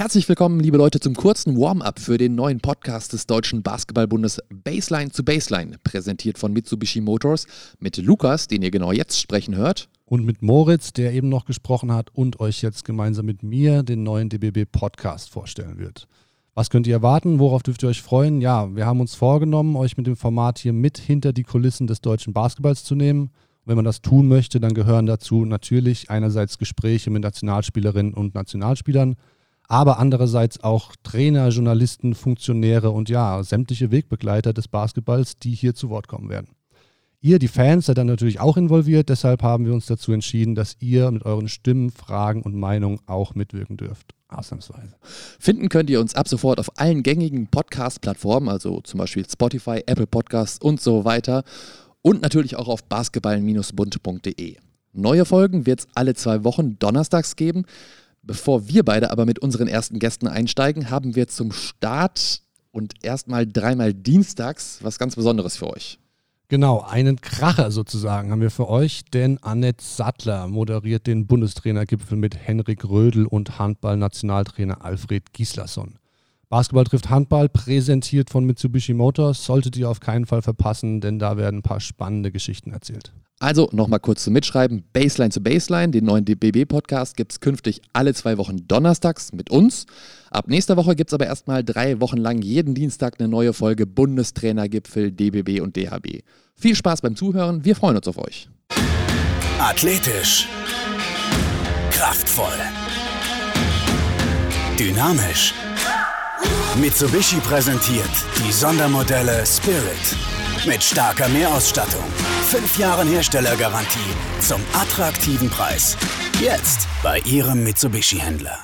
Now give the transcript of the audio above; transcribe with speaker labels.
Speaker 1: Herzlich willkommen, liebe Leute, zum kurzen Warm-up für den neuen Podcast des Deutschen Basketballbundes Baseline zu Baseline, präsentiert von Mitsubishi Motors mit Lukas, den ihr genau jetzt sprechen hört.
Speaker 2: Und mit Moritz, der eben noch gesprochen hat und euch jetzt gemeinsam mit mir den neuen DBB Podcast vorstellen wird. Was könnt ihr erwarten? Worauf dürft ihr euch freuen? Ja, wir haben uns vorgenommen, euch mit dem Format hier mit hinter die Kulissen des deutschen Basketballs zu nehmen. Wenn man das tun möchte, dann gehören dazu natürlich einerseits Gespräche mit Nationalspielerinnen und Nationalspielern, aber andererseits auch Trainer, Journalisten, Funktionäre und ja, sämtliche Wegbegleiter des Basketballs, die hier zu Wort kommen werden. Ihr, die Fans, seid dann natürlich auch involviert, deshalb haben wir uns dazu entschieden, dass ihr mit euren Stimmen, Fragen und Meinungen auch mitwirken dürft. Ausnahmsweise.
Speaker 1: Finden könnt ihr uns ab sofort auf allen gängigen Podcast-Plattformen, also zum Beispiel Spotify, Apple Podcasts und so weiter. Und natürlich auch auf basketball-bund.de. Neue Folgen wird es alle zwei Wochen donnerstags geben. Bevor wir beide aber mit unseren ersten Gästen einsteigen, haben wir zum Start und erstmal dreimal dienstags was ganz Besonderes für euch.
Speaker 2: Genau, einen Kracher sozusagen haben wir für euch, denn Annette Sattler moderiert den Bundestrainergipfel mit Henrik Rödel und Handball-Nationaltrainer Alfred Gislason. Basketball trifft Handball, präsentiert von Mitsubishi Motors, solltet ihr auf keinen Fall verpassen, denn da werden ein paar spannende Geschichten erzählt.
Speaker 1: Also nochmal kurz zum Mitschreiben: Baseline zu Baseline, den neuen DBB-Podcast gibt es künftig alle zwei Wochen donnerstags mit uns. Ab nächster Woche gibt es aber erstmal drei Wochen lang jeden Dienstag eine neue Folge Bundestrainergipfel DBB und DHB. Viel Spaß beim Zuhören, wir freuen uns auf euch.
Speaker 3: Athletisch, kraftvoll, dynamisch. Mitsubishi präsentiert die Sondermodelle Spirit mit starker Mehrausstattung. Fünf Jahren Herstellergarantie zum attraktiven Preis. Jetzt bei Ihrem Mitsubishi-Händler.